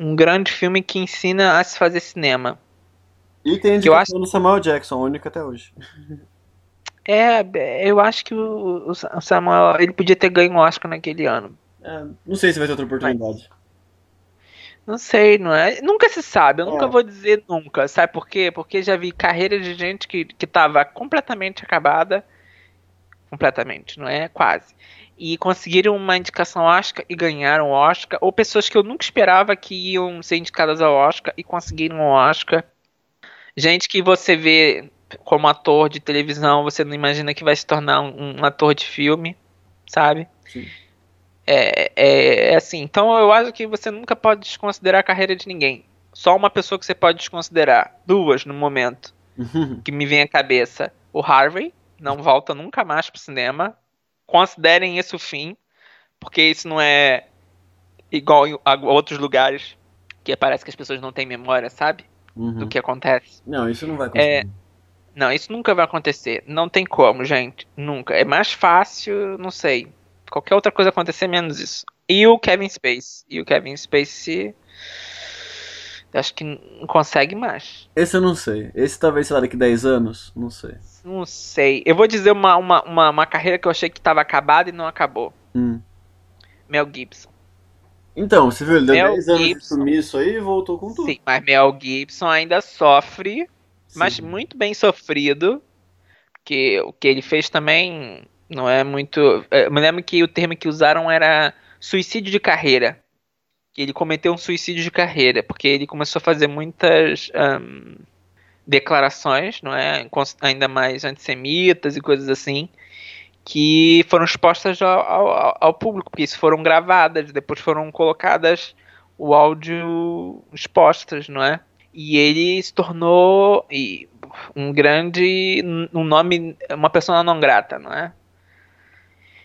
um grande filme que ensina a se fazer cinema. E tem a acho... do Samuel Jackson, único até hoje. É, eu acho que o, o Samuel ele podia ter ganho um Oscar naquele ano. É, não sei se vai ter outra oportunidade. Mas... Não sei, não é? Nunca se sabe, eu é. nunca vou dizer nunca. Sabe por quê? Porque já vi carreira de gente que, que tava completamente acabada. Completamente, não é? Quase. E conseguiram uma indicação Oscar e ganharam o Oscar. Ou pessoas que eu nunca esperava que iam ser indicadas ao Oscar e conseguiram o Oscar. Gente que você vê como ator de televisão, você não imagina que vai se tornar um, um ator de filme, sabe? Sim. É, é, é, assim, então eu acho que você nunca pode desconsiderar a carreira de ninguém. Só uma pessoa que você pode desconsiderar. Duas no momento. <laughs> que me vem à cabeça. O Harvey, não volta nunca mais pro cinema. Considerem isso o fim. Porque isso não é igual a outros lugares. Que parece que as pessoas não têm memória, sabe? Uhum. Do que acontece. Não, isso não vai acontecer. É, não, isso nunca vai acontecer. Não tem como, gente. Nunca. É mais fácil, não sei qualquer outra coisa acontecer menos isso. E o Kevin Space. E o Kevin Space. Acho que não consegue mais. Esse eu não sei. Esse talvez, sei lá, daqui 10 anos? Não sei. Não sei. Eu vou dizer uma, uma, uma, uma carreira que eu achei que estava acabada e não acabou. Hum. Mel Gibson. Então, você viu, ele deu Mel 10 anos Gibson, de sumiço aí e voltou com tudo. Sim, mas Mel Gibson ainda sofre, Sim. mas muito bem sofrido. Que o que ele fez também não é muito. É, eu me lembro que o termo que usaram era suicídio de carreira. Ele cometeu um suicídio de carreira, porque ele começou a fazer muitas um, declarações, não é? Ainda mais antissemitas e coisas assim, que foram expostas ao, ao, ao público, porque isso foram gravadas, depois foram colocadas o áudio expostas, não é? E ele se tornou um grande um nome, uma pessoa não grata, não é?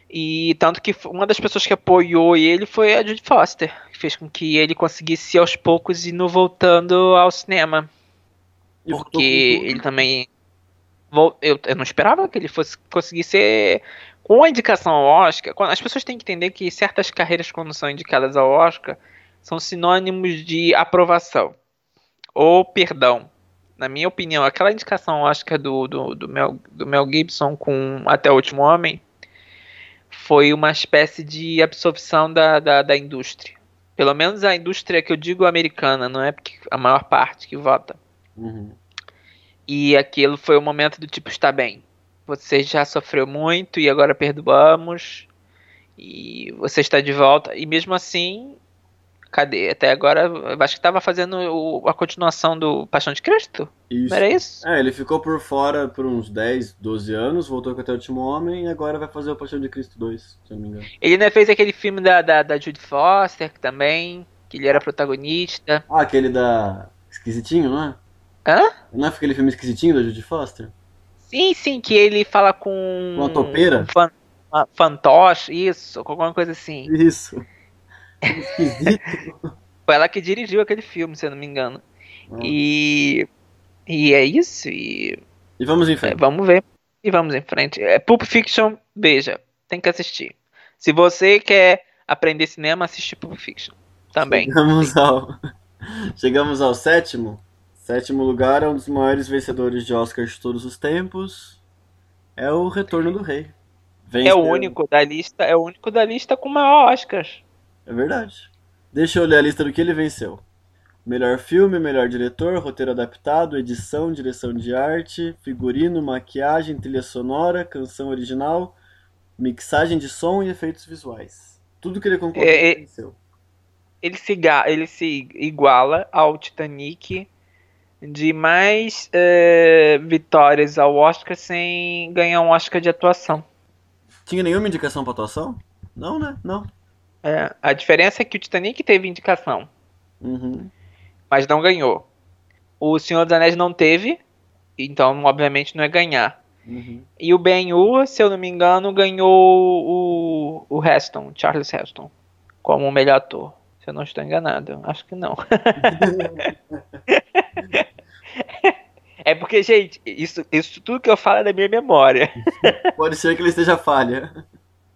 E tanto que uma das pessoas que apoiou ele foi a Judy Foster, que fez com que ele conseguisse aos poucos ir no voltando ao cinema. Porque ele também. Eu, eu não esperava que ele fosse conseguir ser. Com a indicação ao Oscar, as pessoas têm que entender que certas carreiras, quando são indicadas ao Oscar, são sinônimos de aprovação ou perdão. Na minha opinião, aquela indicação ao Oscar do, do, do, Mel, do Mel Gibson com Até o Último Homem foi uma espécie de absorção da, da, da, indústria. Pelo menos a indústria que eu digo americana, não é porque a maior parte que vota. Uhum. E aquilo foi o momento do tipo, está bem, você já sofreu muito e agora perdoamos. E você está de volta. E mesmo assim, Cadê? Até agora, acho que tava fazendo o, a continuação do Paixão de Cristo. Isso. Não era isso? É, ele ficou por fora por uns 10, 12 anos, voltou com até o último homem e agora vai fazer o Paixão de Cristo 2, se eu não me engano. Ele ainda fez aquele filme da, da, da Judy Foster também, que ele era protagonista. Ah, aquele da. Esquisitinho, não é? Hã? Não é aquele filme esquisitinho da Judy Foster? Sim, sim, que ele fala com. Uma topeira? Um fan, uma fantoche, isso, alguma coisa assim. Isso. Esquisito. <laughs> Foi ela que dirigiu aquele filme, se eu não me engano. Ah. E. E é isso. E, e vamos em frente. É, vamos ver. E vamos em frente. É, Pulp Fiction, veja. Tem que assistir. Se você quer aprender cinema, assiste Pulp Fiction. Também. Chegamos ao, Chegamos ao sétimo. Sétimo lugar é um dos maiores vencedores de Oscars de todos os tempos. É o Retorno do Rei. Venceu... É o único da lista, é o único da lista com maior Oscars. É verdade. Deixa eu ler a lista do que ele venceu. Melhor filme, melhor diretor, roteiro adaptado, edição, direção de arte, figurino, maquiagem, trilha sonora, canção original, mixagem de som e efeitos visuais. Tudo que ele concorreu, é, ele venceu. Ele se, ele se iguala ao Titanic de mais é, vitórias ao Oscar sem ganhar um Oscar de atuação. Tinha nenhuma indicação para atuação? Não, né? Não. É, a diferença é que o Titanic teve indicação. Uhum. Mas não ganhou. O Senhor dos Anéis não teve, então obviamente não é ganhar. Uhum. E o Ben-Hur, se eu não me engano, ganhou o, o Heston, Charles Heston, como o melhor ator. Se eu não estou enganado, acho que não. <laughs> é porque porque, gente, isso, isso tudo que eu falo é da minha memória. Pode ser que ele esteja falha.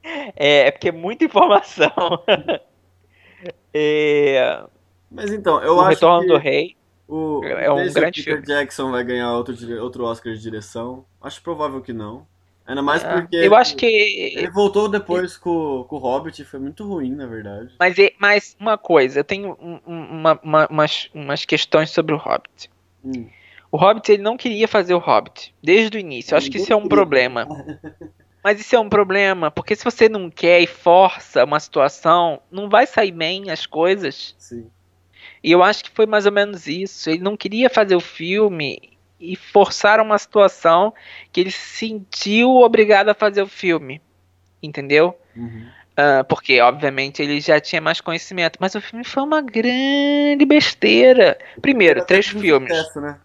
É, é porque é muita informação. <laughs> é, Mas então, eu o acho Retorno que do Rei o, é um grande Peter filme. Jackson vai ganhar outro, outro Oscar de direção. Acho provável que não. Ainda mais É, porque eu acho que. ele voltou depois com, com o Hobbit e foi muito ruim, na verdade. Mas, mas uma coisa, eu tenho um- um- uma- uma- umas, umas questões sobre o Hobbit. Hum. O Hobbit ele não queria fazer o Hobbit desde o início. Eu acho que isso é um problema. <laughs> Mas isso é um problema, porque se você não quer e força uma situação, não vai sair bem as coisas. Sim. E eu acho que foi mais ou menos isso. Ele não queria fazer o filme e forçar uma situação que ele se sentiu obrigado a fazer o filme. Entendeu? Uhum. Ah, porque, obviamente, ele já tinha mais conhecimento. Mas o filme foi uma grande besteira. Primeiro, três filmes. Sucesso, né?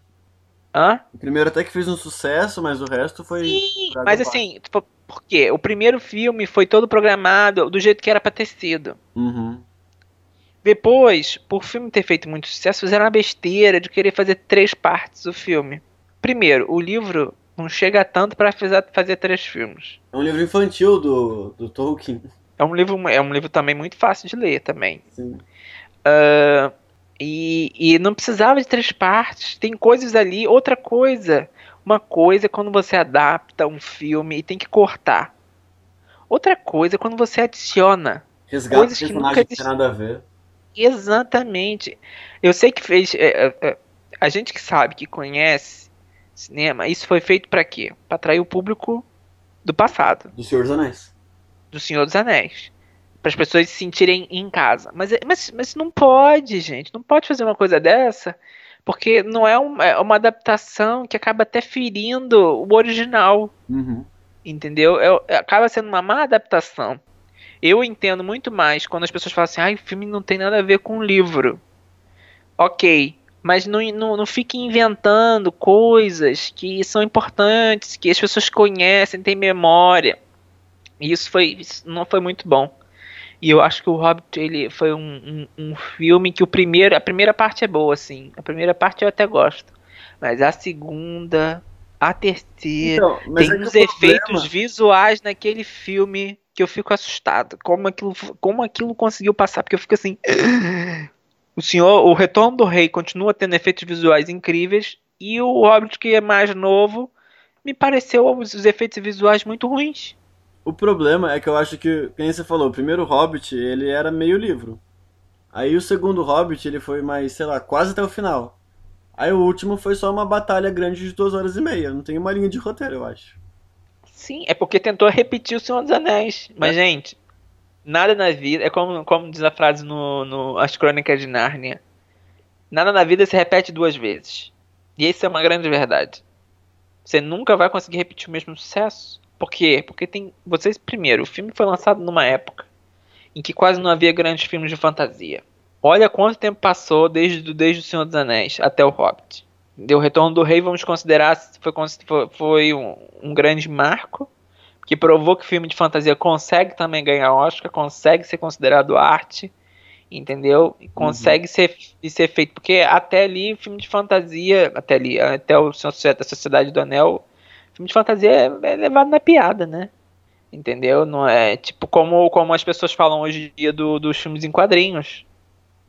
Hã? O primeiro até que fez um sucesso, mas o resto foi. Sim, mas assim, tipo, por quê? O primeiro filme foi todo programado do jeito que era pra ter sido. Uhum. Depois, por o filme ter feito muito sucesso, fizeram uma besteira de querer fazer três partes do filme. Primeiro, o livro não chega a tanto pra fazer, três filmes. É um livro infantil do, do Tolkien. É um livro, é um livro também muito fácil de ler também. Sim. Ah, e, e não precisava de três partes. Tem coisas ali. Outra coisa. Uma coisa é quando você adapta um filme e tem que cortar. Outra coisa é quando você adiciona. Resgata Coisas que nunca que tem nada a ver. Exatamente. Eu sei que fez. é, é, é, a gente que sabe, que conhece cinema, isso foi feito pra quê? Pra atrair o público do passado, Do Senhor dos Anéis. do Senhor dos Anéis. Para as pessoas se sentirem em casa. Mas, é- mas, mas não pode, gente. Não pode fazer uma coisa dessa. Porque não é, um- é uma adaptação que acaba até ferindo o original. Uhum. Entendeu? É- acaba sendo uma má adaptação. Eu entendo muito mais quando as pessoas falam assim, ai, o filme não tem nada a ver com o livro. Ok, mas não, não, não fique inventando coisas que são importantes, que as pessoas conhecem, têm memória. E isso, foi, isso não foi muito bom. E eu acho que o Hobbit ele foi um, um, um filme que o primeiro, a primeira parte é boa, assim. A primeira parte eu até gosto. Mas a segunda, a terceira, Então, tem é uns efeitos problema- visuais naquele filme que eu fico assustado. Como aquilo, como aquilo conseguiu passar? Porque eu fico assim. <gasps> O senhor, o Retorno do Rei continua tendo efeitos visuais incríveis e o Hobbit que é mais novo me pareceu os efeitos visuais muito ruins. O problema é que eu acho que, como você falou, o primeiro Hobbit, ele era meio livro. Aí o segundo Hobbit, ele foi mais, sei lá, quase até o final. Aí o último foi só uma batalha grande de duas horas e meia. Não tem uma linha de roteiro, eu acho. Sim, é porque tentou repetir o Senhor dos Anéis. Mas, gente, nada na vida. É como, como diz a frase no, no As Crônicas de Nárnia: Nada na vida se repete duas vezes. E isso é uma grande verdade. Você nunca vai conseguir repetir o mesmo sucesso. Por quê? Porque tem. Vocês, primeiro, o filme foi lançado numa época em que quase não havia grandes filmes de fantasia. Olha quanto tempo passou desde, desde o Senhor dos Anéis até o Hobbit. O Retorno do Rei, vamos considerar, foi, foi, foi um, um grande marco, que provou que filme de fantasia consegue também ganhar Oscar, consegue ser considerado arte, entendeu? E consegue ser, e ser feito, porque até ali, filme de fantasia, até ali, até o a Sociedade do Anel, filme de fantasia é, é levado na piada, né? Entendeu? Não é tipo como, como as pessoas falam hoje em dia do- dos filmes em quadrinhos.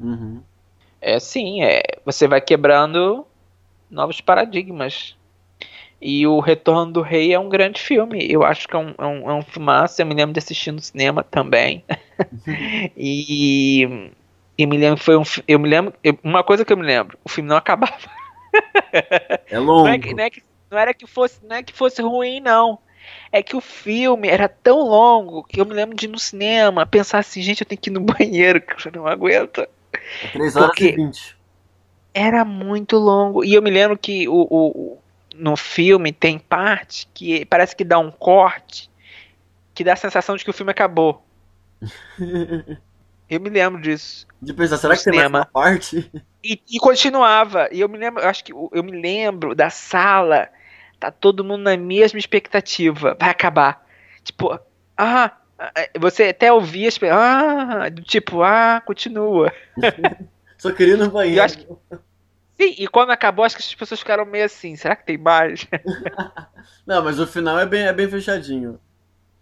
Uhum. É assim, é, você vai quebrando novos paradigmas. E o Retorno do Rei é um grande filme. Eu acho que é um, é um, é um filmaço. Eu me lembro de assistir no cinema também. <laughs> e, e me lembro foi um. Eu me lembro. eu- uma coisa que eu me lembro: o filme não acabava. É longo. Não, é não, é que- não era que fosse, não é que fosse ruim, não. É que o filme era tão longo que eu me lembro de ir no cinema pensar assim, gente, eu tenho que ir no banheiro, que eu não aguento. É 3 horas porque- e 20. Era muito longo. E eu me lembro que o, o- o- no filme tem parte que parece que dá um corte que dá a sensação de que o filme acabou. <laughs> Eu me lembro disso. De pensar, será que tem mais cinema. parte? E, e continuava. E eu me lembro, eu acho que eu me lembro da sala. Tá todo mundo na mesma expectativa. Vai acabar. Tipo, ah, ah, você até ouvia pe- ah, do tipo, ah, continua. <laughs> Só queria no banheiro. Eu acho que- Sim, e quando acabou, acho que as pessoas ficaram meio assim, será que tem mais? <laughs> Não, mas o final é bem, é bem fechadinho.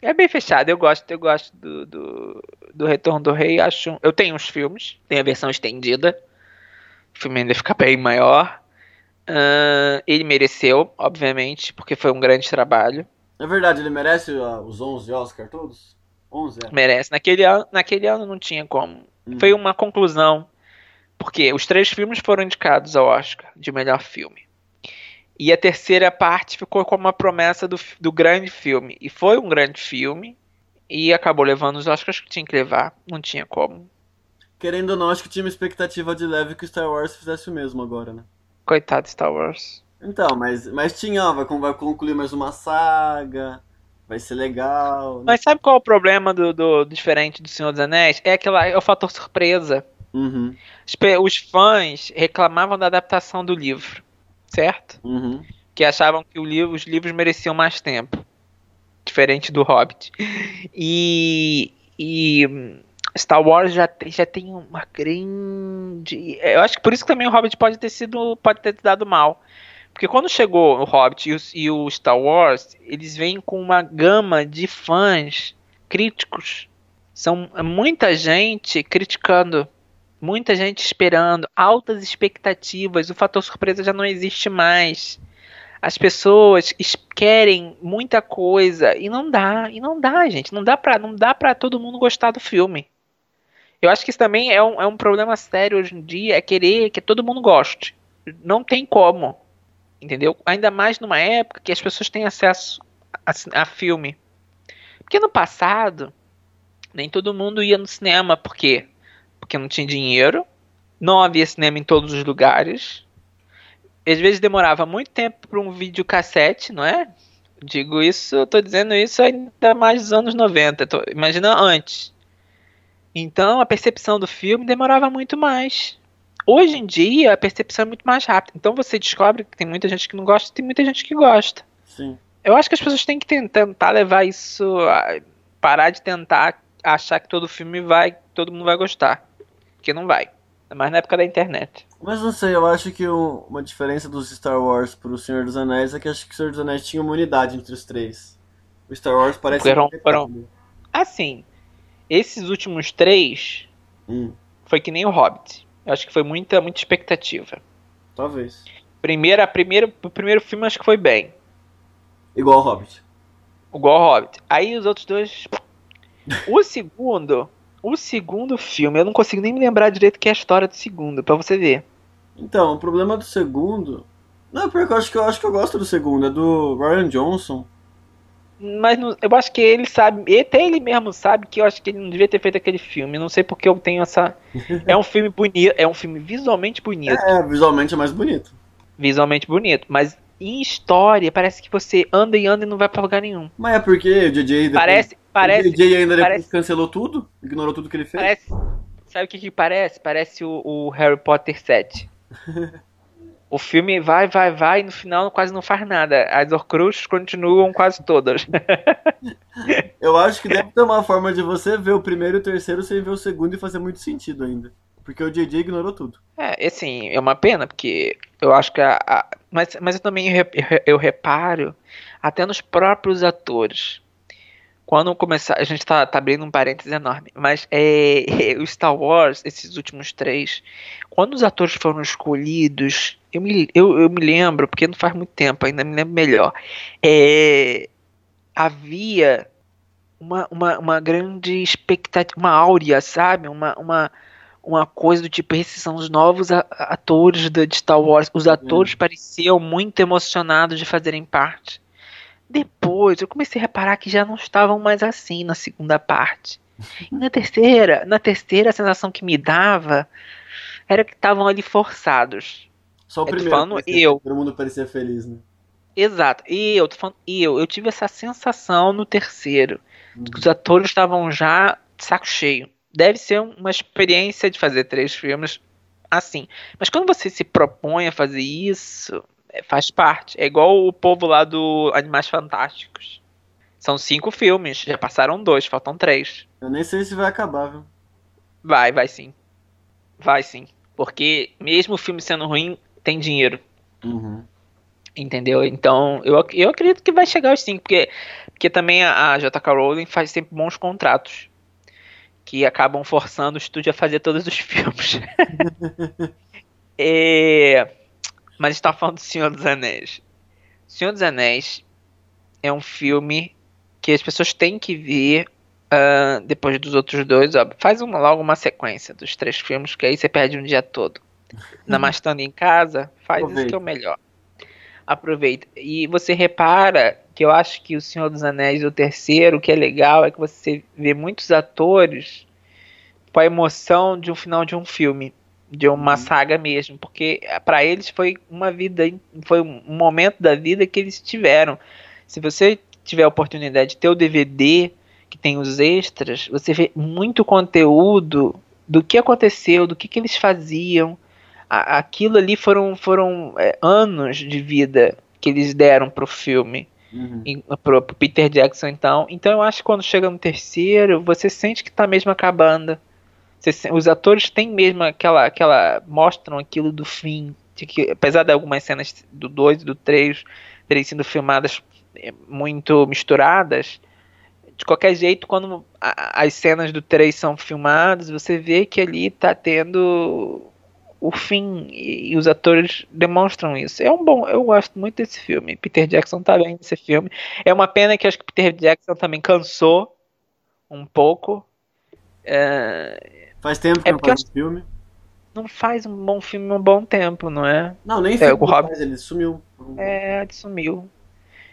É bem fechado, eu gosto, eu gosto do, do, do Retorno do Rei, acho. Eu tenho uns filmes, tem a versão estendida. O filme ainda fica bem maior. Uh, ele mereceu, obviamente, porque foi um grande trabalho. É verdade, ele merece uh, os 11 Oscar todos? 11, é. Merece. Naquele ano, naquele ano não tinha como. Hum. Foi uma conclusão porque os três filmes foram indicados ao Oscar de melhor filme. E a terceira parte ficou como uma promessa do, do grande filme. E foi um grande filme. E acabou levando os Oscars que tinha que levar. Não tinha como. Querendo ou não, acho que tinha uma expectativa de leve que o Star Wars fizesse o mesmo agora, né? Coitado Star Wars. Então, mas, mas tinha, ó, vai, vai concluir mais uma saga. Vai ser legal. Né? Mas sabe qual é o problema do, do, do diferente do Senhor dos Anéis? É aquela, é o fator surpresa. Uhum. Os fãs reclamavam da adaptação do livro, certo? Uhum. Que achavam que livro, os livros mereciam mais tempo. Diferente do Hobbit. E, e Star Wars já tem, já tem uma grande. Eu acho que por isso que também o Hobbit pode ter sido. pode ter dado mal. Porque quando chegou o Hobbit e o, e o Star Wars, eles vêm com uma gama de fãs críticos. São muita gente criticando muita gente esperando, altas expectativas, o fator surpresa já não existe mais. As pessoas querem muita coisa e não dá, e não dá, gente, não dá pra, não dá pra todo mundo gostar do filme. Eu acho que isso também é um, é um problema sério hoje em dia, é querer que todo mundo goste. Não tem como, entendeu? Ainda mais numa época que as pessoas têm acesso a, a filme. Porque no passado, nem todo mundo ia no cinema, porque porque não tinha dinheiro, não havia cinema em todos os lugares. Às vezes demorava muito tempo para um videocassete, não é? Digo isso, tô dizendo isso ainda mais dos anos 90, tô, imagina antes. Então a percepção do filme demorava muito mais. Hoje em dia a percepção é muito mais rápida. Então você descobre que tem muita gente que não gosta e tem muita gente que gosta. Sim. Eu acho que as pessoas têm que tentar levar isso. parar de tentar achar que todo filme vai. todo mundo vai gostar que não vai. Mais na época da internet. Mas não sei, eu acho que o, uma diferença dos Star Wars pro Senhor dos Anéis é que acho que o Senhor dos Anéis tinha uma unidade entre os três. O Star Wars parece foram, foram... Assim, esses últimos três hum. foi que nem o Hobbit. Eu acho que foi muita, muita expectativa. Talvez. Primeira, primeiro, o primeiro filme acho que foi bem. Igual o Hobbit. Igual o Hobbit. Aí os outros dois. o segundo o segundo filme, eu não consigo nem me lembrar direito que é a história do segundo, para você ver. Então, o problema do segundo. Não, porque eu acho que eu acho que eu gosto do segundo, é do Ryan Johnson. Mas não, eu acho que ele sabe, até ele mesmo sabe que eu acho que ele não devia ter feito aquele filme. Não sei porque eu tenho essa. <laughs> é um filme bonito, é um filme visualmente bonito. É, visualmente é mais bonito. Visualmente bonito, mas em história parece que você anda e anda e não vai para lugar nenhum. Mas é porque o DJ depois, parece, parece, o DJ ainda parece, cancelou tudo, ignorou tudo que ele fez. Parece, sabe o que, que parece? Parece o, o Harry Potter 7. <laughs> o filme vai, vai, vai e no final quase não faz nada. As Horcruxes continuam quase todas. <laughs> Eu acho que deve ter uma forma de você ver o primeiro e o terceiro sem ver o segundo e fazer muito sentido ainda. Porque o JJ ignorou tudo. É, assim, é uma pena, porque eu acho que a. a mas, mas eu também eu reparo até nos próprios atores. Quando começar. A gente tá, tá abrindo um parênteses enorme. Mas é, é, <laughs> o Star Wars, esses últimos três, quando os atores foram escolhidos, eu me, eu, eu me lembro, porque não faz muito tempo, ainda me lembro melhor. É, havia uma, uma, uma grande expectativa, uma áurea, sabe? Uma, uma, uma coisa do tipo, esses são os novos atores de Star Wars. Os atores uhum. pareciam muito emocionados de fazerem parte. Depois eu comecei a reparar que já não estavam mais assim na segunda parte. E na terceira, na terceira a sensação que me dava era que estavam ali forçados. Só o primeiro. Falando eu. Todo mundo parecia feliz, né? Exato. E eu tô falando eu, eu tive essa sensação no terceiro, uhum. que os atores estavam já de saco cheio deve ser uma experiência de fazer três filmes assim. Mas quando você se propõe a fazer isso, faz parte. É igual o povo lá do Animais Fantásticos. São cinco filmes, já passaram dois, faltam três. Eu nem sei se vai acabar, viu? Vai, vai sim. Vai sim. Porque mesmo o filme sendo ruim, tem dinheiro. Uhum. Entendeu? Então, eu, eu acredito que vai chegar aos 5, porque, porque também a, a JK Rowling faz sempre bons contratos. Que acabam forçando o estúdio a fazer todos os <laughs> filmes. <laughs> é, mas está falando do Senhor dos Anéis. Senhor dos Anéis é um filme que as pessoas têm que ver uh, depois dos outros dois. Ó. Faz uma, logo uma sequência dos três filmes, que aí você perde um dia todo. Ainda mais estando em casa, faz Aproveita. isso que é o melhor. Aproveita. E você repara que eu acho que o Senhor dos Anéis, o terceiro, o que é legal é que você vê muitos atores com a emoção de um final de um filme de uma uhum. saga mesmo, porque para eles foi uma vida, foi um momento da vida que eles tiveram. Se você tiver a oportunidade de ter o DVD que tem os extras, você vê muito conteúdo do que aconteceu, do que, que eles faziam. Aquilo ali foram, foram é, anos de vida que eles deram pro filme. Uhum. Pro, pro Peter Jackson, então. Então eu acho que quando chega no terceiro, você sente que tá mesmo acabando os atores têm mesmo aquela, aquela mostram aquilo do fim, de que apesar de algumas cenas do 2 e do 3 terem sido filmadas é, muito misturadas, de qualquer jeito, quando a, as cenas do 3 são filmadas, você vê que ali está tendo o fim e, e, os atores demonstram isso. É um bom, eu gosto muito desse filme. Peter Jackson tá bem nesse filme. É uma pena que acho que Peter Jackson também cansou um pouco. É, Faz tempo que é não faz um filme. Não faz um bom filme um bom tempo, não é? Não, nem é, o Rob... ele sumiu. É, ele sumiu.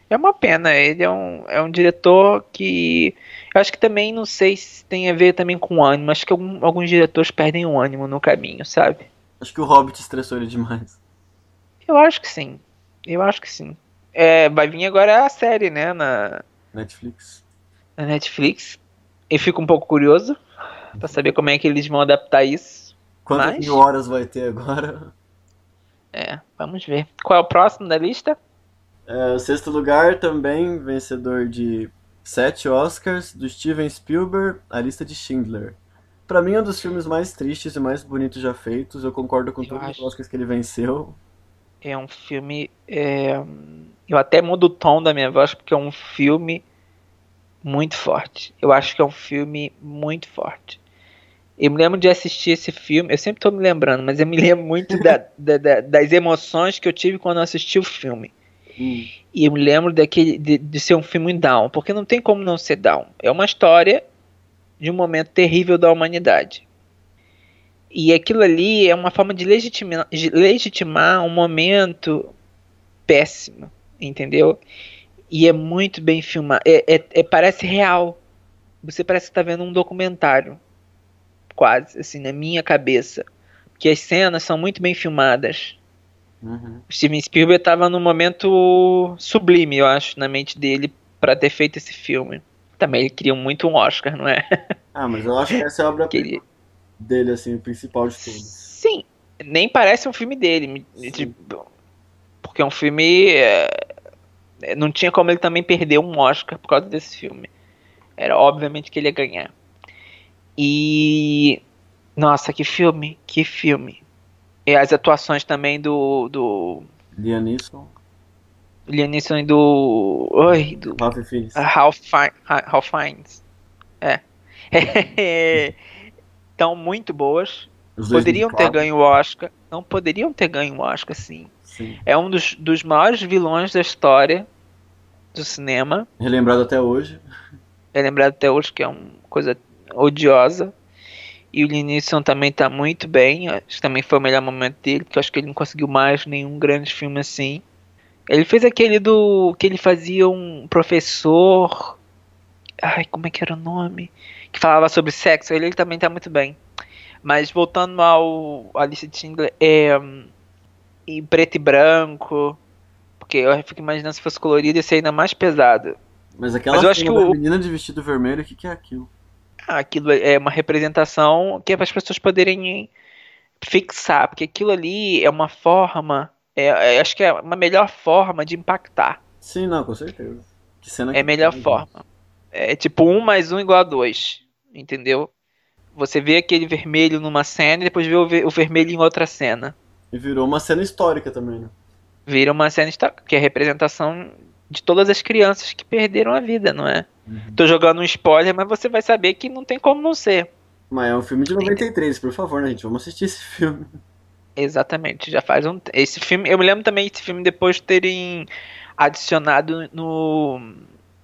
É uma pena, ele é um, é um diretor que. Eu acho que também não sei se tem a ver também com ânimo. Acho que algum, alguns diretores perdem o ânimo no caminho, sabe? Acho que o Hobbit estressou ele demais. Eu acho que sim. Eu acho que sim. É, vai vir agora a série, né? Na Netflix. Na Netflix. Eu fico um pouco curioso pra saber como é que eles vão adaptar isso. Quantas Mas... mil horas vai ter agora? É, vamos ver. Qual é o próximo da lista? É, o sexto lugar também, vencedor de sete Oscars, do Steven Spielberg, A Lista de Schindler. Pra mim é um dos filmes mais tristes e mais bonitos já feitos. Eu concordo com eu todos acho... os Oscars que ele venceu. É um filme. É... Eu até mudo o tom da minha voz porque é um filme muito forte. Eu acho que é um filme muito forte. Eu me lembro de assistir esse filme, eu sempre estou me lembrando, mas eu me lembro muito da, <laughs> da, da, das emoções que eu tive quando eu assisti o filme. Hum. E eu me lembro daquele, de, de, ser um filme down, porque não tem como não ser down. É uma história de um momento terrível da humanidade. E aquilo ali é uma forma de legitimar, de legitimar um momento péssimo, entendeu? E é muito bem filmado. É, é, é parece real. Você parece que está vendo um documentário quase, assim, na minha cabeça. Porque as cenas são muito bem filmadas. Uhum. O Steven Spielberg estava num momento sublime, eu acho, na mente dele para ter feito esse filme. Também ele queria muito um Oscar, não é? <laughs> Ah, mas eu acho que essa é a obra ele... dele, assim, o principal de tudo. Sim, nem parece um filme dele. Porque é um filme. É... Não tinha como ele também perder um Oscar por causa desse filme. Era obviamente que ele ia ganhar. E. Nossa, que filme! Que filme! E as atuações também do. do... Liam Neeson e do. Oi, do. Ralph Fiennes. Ralph, Ralph Fiennes. É. <laughs> Estão muito boas. Poderiam ter ganho o Oscar. Não poderiam ter ganho o Oscar, sim. sim. É um dos, dos maiores vilões da história do cinema. Relembrado até hoje. É lembrado até hoje que é uma coisa odiosa. E o Linisson também tá muito bem. Acho que também foi o melhor momento dele, porque acho que ele não conseguiu mais nenhum grande filme assim. Ele fez aquele do. que ele fazia um professor. Ai, como é que era o nome? Que falava sobre sexo. Ele, ele também tá muito bem. Mas voltando ao Alice Schindler, é. Em preto e branco. Porque eu fico imaginando se fosse colorido ia ser ainda mais pesado. Mas aquela Mas eu acho que o... menina de vestido vermelho, o que, que é aquilo? Aquilo é uma representação que é para as pessoas poderem fixar, porque aquilo ali é uma forma, é, é, acho que é uma melhor forma de impactar. Sim, não, com certeza. é a melhor forma. É tipo um mais um igual a dois, entendeu? Você vê aquele vermelho numa cena e depois vê o, ver o vermelho em outra cena. E virou uma cena histórica também, né? Vira uma cena histórica, que é a representação de todas as crianças que perderam a vida, não é? Uhum. Tô jogando um spoiler, mas você vai saber que não tem como não ser. Mas é um filme de 93, por favor, né, gente? Vamos assistir esse filme. Exatamente, já faz um. Esse filme. Eu me lembro também desse filme depois de terem adicionado no.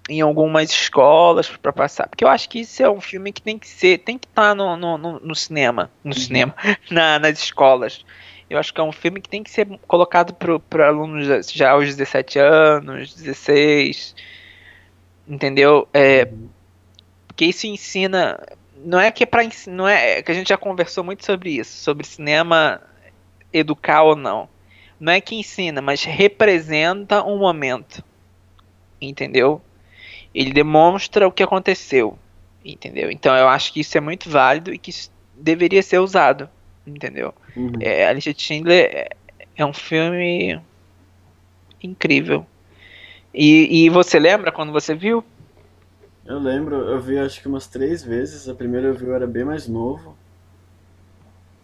Em algumas escolas para passar. Porque eu acho que isso é um filme que tem que ser. Tem que estar tá no, no, no, no cinema. No uhum. cinema. <laughs> Na, nas escolas. Eu acho que é um filme que tem que ser colocado para alunos já aos 17 anos, 16. Entendeu? É, uhum. Porque isso ensina. Não é que é para não é, é que a gente já conversou muito sobre isso, sobre cinema educar ou não. Não é que ensina, mas representa um momento. Entendeu? Ele demonstra o que aconteceu. Entendeu? Então eu acho que isso é muito válido e que deveria ser usado. Entendeu? Uhum. É, a lista de Schindler é, é um filme incrível. E, e você lembra quando você viu? Eu lembro, eu vi acho que umas três vezes. A primeira eu vi eu era bem mais novo.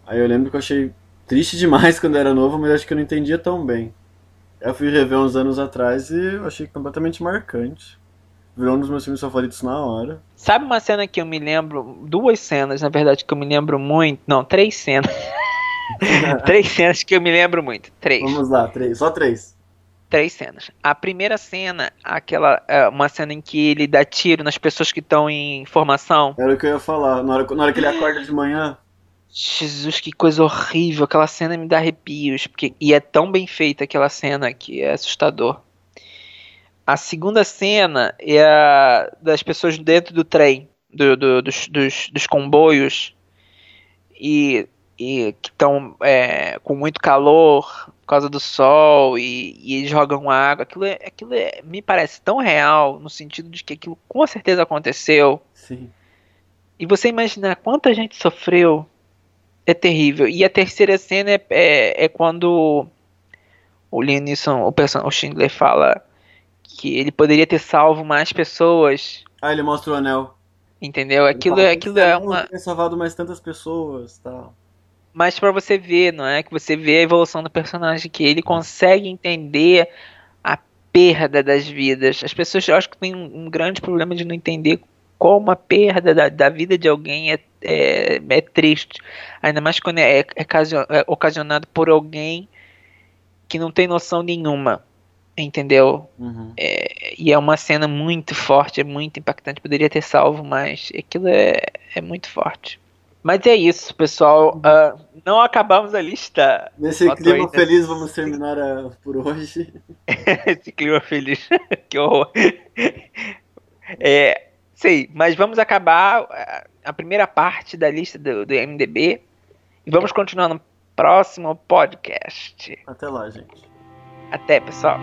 Aí eu lembro que eu achei triste demais <laughs> quando era novo, mas acho que eu não entendia tão bem. Eu fui rever uns anos atrás e eu achei completamente marcante. Virou um dos meus filmes favoritos na hora. Sabe uma cena que eu me lembro? Duas cenas, na verdade, que eu me lembro muito. Não, três cenas. <laughs> três cenas que eu me lembro muito. Três. Vamos lá, três. Só três. Três cenas. A primeira cena, aquela. É, uma cena em que ele dá tiro nas pessoas que estão em formação. Era o que eu ia falar. Na hora, na hora que ele acorda de manhã. Jesus, que coisa horrível. Aquela cena me dá arrepios. Porque, e é tão bem feita aquela cena que é assustador. A segunda cena é a das pessoas dentro do trem, do, do, dos, dos, dos, comboios, e, e que estão é, com muito calor por causa do sol, e, e eles jogam água. Aquilo, é, aquilo é, me parece tão real, no sentido de que aquilo com certeza aconteceu. Sim. E você imaginar quanta gente sofreu é terrível. E a terceira cena é, é, é quando o Liam o, person, o Schindler fala que ele poderia ter salvo mais pessoas. Ah, ele mostra o anel. Entendeu? Aquilo, fala, aquilo é uma. Ter salvado mais tantas pessoas, tal. Mas para você ver, não é que você vê a evolução do personagem que ele consegue entender a perda das vidas. As pessoas, eu acho que tem um, um grande problema de não entender como a perda da, da vida de alguém é, é, é, triste. Ainda mais quando é, é, é ocasionado por alguém que não tem noção nenhuma. Entendeu? Uhum. É, e é uma cena muito forte, é muito impactante. Poderia ter salvo, mas aquilo é, é muito forte. Mas é isso, pessoal. Uh, não acabamos a lista. Nesse clima feliz, vamos terminar a, por hoje. <laughs> Esse clima feliz. <laughs> que horror. É, sei, mas vamos acabar a primeira parte da lista do, do MDB e vamos continuar no próximo podcast. Até lá, gente. Até, pessoal.